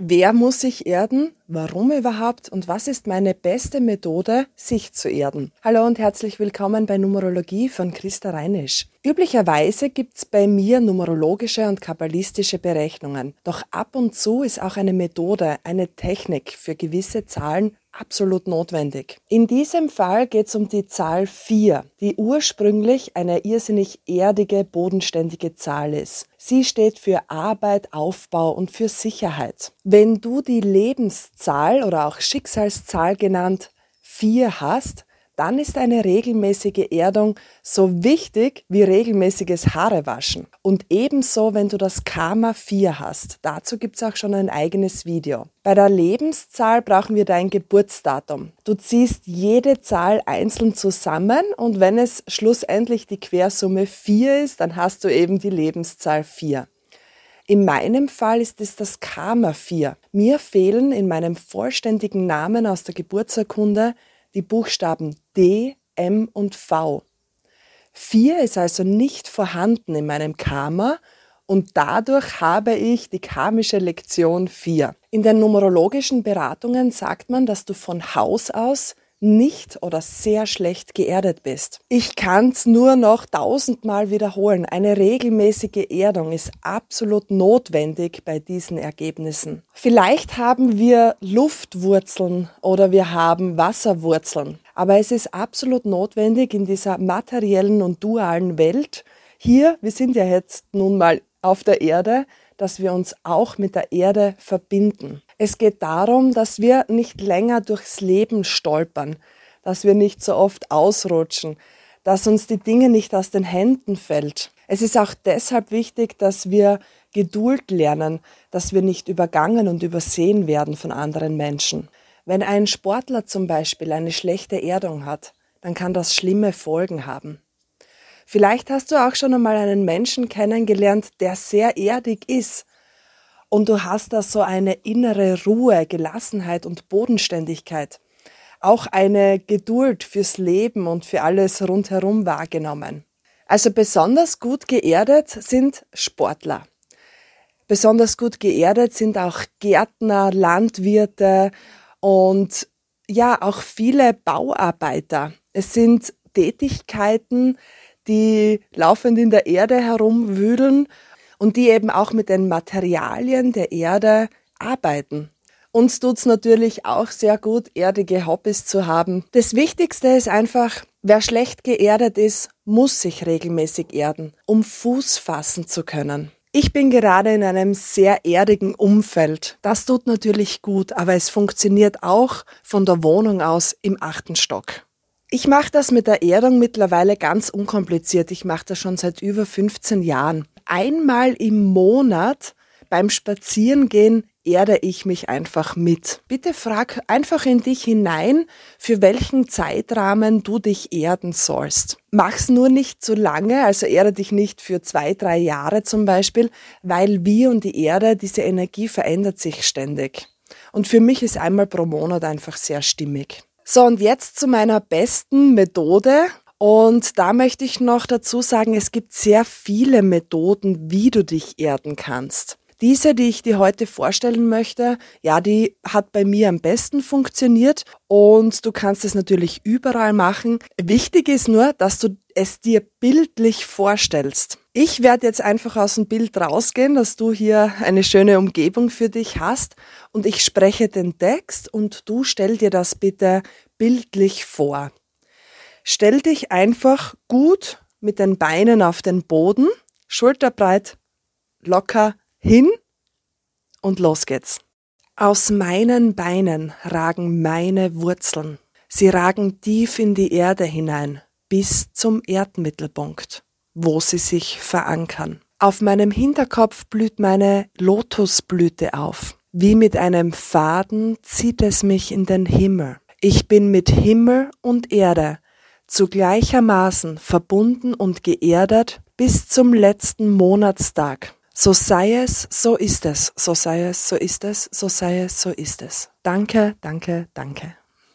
Wer muss sich erden? Warum überhaupt? Und was ist meine beste Methode, sich zu erden? Hallo und herzlich willkommen bei Numerologie von Christa Reinisch. Üblicherweise gibt's bei mir numerologische und kabbalistische Berechnungen. Doch ab und zu ist auch eine Methode, eine Technik für gewisse Zahlen absolut notwendig. In diesem Fall geht es um die Zahl 4, die ursprünglich eine irrsinnig erdige, bodenständige Zahl ist. Sie steht für Arbeit, Aufbau und für Sicherheit. Wenn du die Lebenszahl oder auch Schicksalszahl genannt 4 hast, dann ist eine regelmäßige Erdung so wichtig wie regelmäßiges Haarewaschen. Und ebenso, wenn du das Karma 4 hast. Dazu gibt's auch schon ein eigenes Video. Bei der Lebenszahl brauchen wir dein Geburtsdatum. Du ziehst jede Zahl einzeln zusammen und wenn es schlussendlich die Quersumme 4 ist, dann hast du eben die Lebenszahl 4. In meinem Fall ist es das Karma 4. Mir fehlen in meinem vollständigen Namen aus der Geburtsurkunde die Buchstaben D, M und V. Vier ist also nicht vorhanden in meinem Karma und dadurch habe ich die karmische Lektion 4. In den numerologischen Beratungen sagt man, dass du von Haus aus nicht oder sehr schlecht geerdet bist. Ich kann es nur noch tausendmal wiederholen. Eine regelmäßige Erdung ist absolut notwendig bei diesen Ergebnissen. Vielleicht haben wir Luftwurzeln oder wir haben Wasserwurzeln. Aber es ist absolut notwendig in dieser materiellen und dualen Welt, hier, wir sind ja jetzt nun mal auf der Erde, dass wir uns auch mit der Erde verbinden. Es geht darum, dass wir nicht länger durchs Leben stolpern, dass wir nicht so oft ausrutschen, dass uns die Dinge nicht aus den Händen fällt. Es ist auch deshalb wichtig, dass wir Geduld lernen, dass wir nicht übergangen und übersehen werden von anderen Menschen. Wenn ein Sportler zum Beispiel eine schlechte Erdung hat, dann kann das schlimme Folgen haben. Vielleicht hast du auch schon einmal einen Menschen kennengelernt, der sehr erdig ist, und du hast da so eine innere Ruhe, Gelassenheit und Bodenständigkeit. Auch eine Geduld fürs Leben und für alles rundherum wahrgenommen. Also besonders gut geerdet sind Sportler. Besonders gut geerdet sind auch Gärtner, Landwirte und ja, auch viele Bauarbeiter. Es sind Tätigkeiten, die laufend in der Erde herumwühlen und die eben auch mit den Materialien der Erde arbeiten. Uns tut's natürlich auch sehr gut, erdige Hobbys zu haben. Das Wichtigste ist einfach, wer schlecht geerdet ist, muss sich regelmäßig erden, um Fuß fassen zu können. Ich bin gerade in einem sehr erdigen Umfeld. Das tut natürlich gut, aber es funktioniert auch von der Wohnung aus im achten Stock. Ich mache das mit der Erdung mittlerweile ganz unkompliziert. Ich mache das schon seit über 15 Jahren einmal im Monat beim Spazierengehen erde ich mich einfach mit. Bitte frag einfach in dich hinein, für welchen Zeitrahmen du dich erden sollst. Mach's nur nicht zu lange, also erde dich nicht für zwei, drei Jahre zum Beispiel, weil wir und die Erde, diese Energie verändert sich ständig. Und für mich ist einmal pro Monat einfach sehr stimmig. So, und jetzt zu meiner besten Methode, und da möchte ich noch dazu sagen, es gibt sehr viele Methoden, wie du dich erden kannst. Diese, die ich dir heute vorstellen möchte, ja, die hat bei mir am besten funktioniert und du kannst es natürlich überall machen. Wichtig ist nur, dass du es dir bildlich vorstellst. Ich werde jetzt einfach aus dem Bild rausgehen, dass du hier eine schöne Umgebung für dich hast und ich spreche den Text und du stell dir das bitte bildlich vor. Stell dich einfach gut mit den Beinen auf den Boden, schulterbreit, locker hin und los geht's. Aus meinen Beinen ragen meine Wurzeln. Sie ragen tief in die Erde hinein, bis zum Erdmittelpunkt, wo sie sich verankern. Auf meinem Hinterkopf blüht meine Lotusblüte auf. Wie mit einem Faden zieht es mich in den Himmel. Ich bin mit Himmel und Erde zu gleichermaßen verbunden und geerdet bis zum letzten Monatstag. So sei es, so ist es, so sei es, so ist es, so sei es, so ist es. Danke, danke, danke.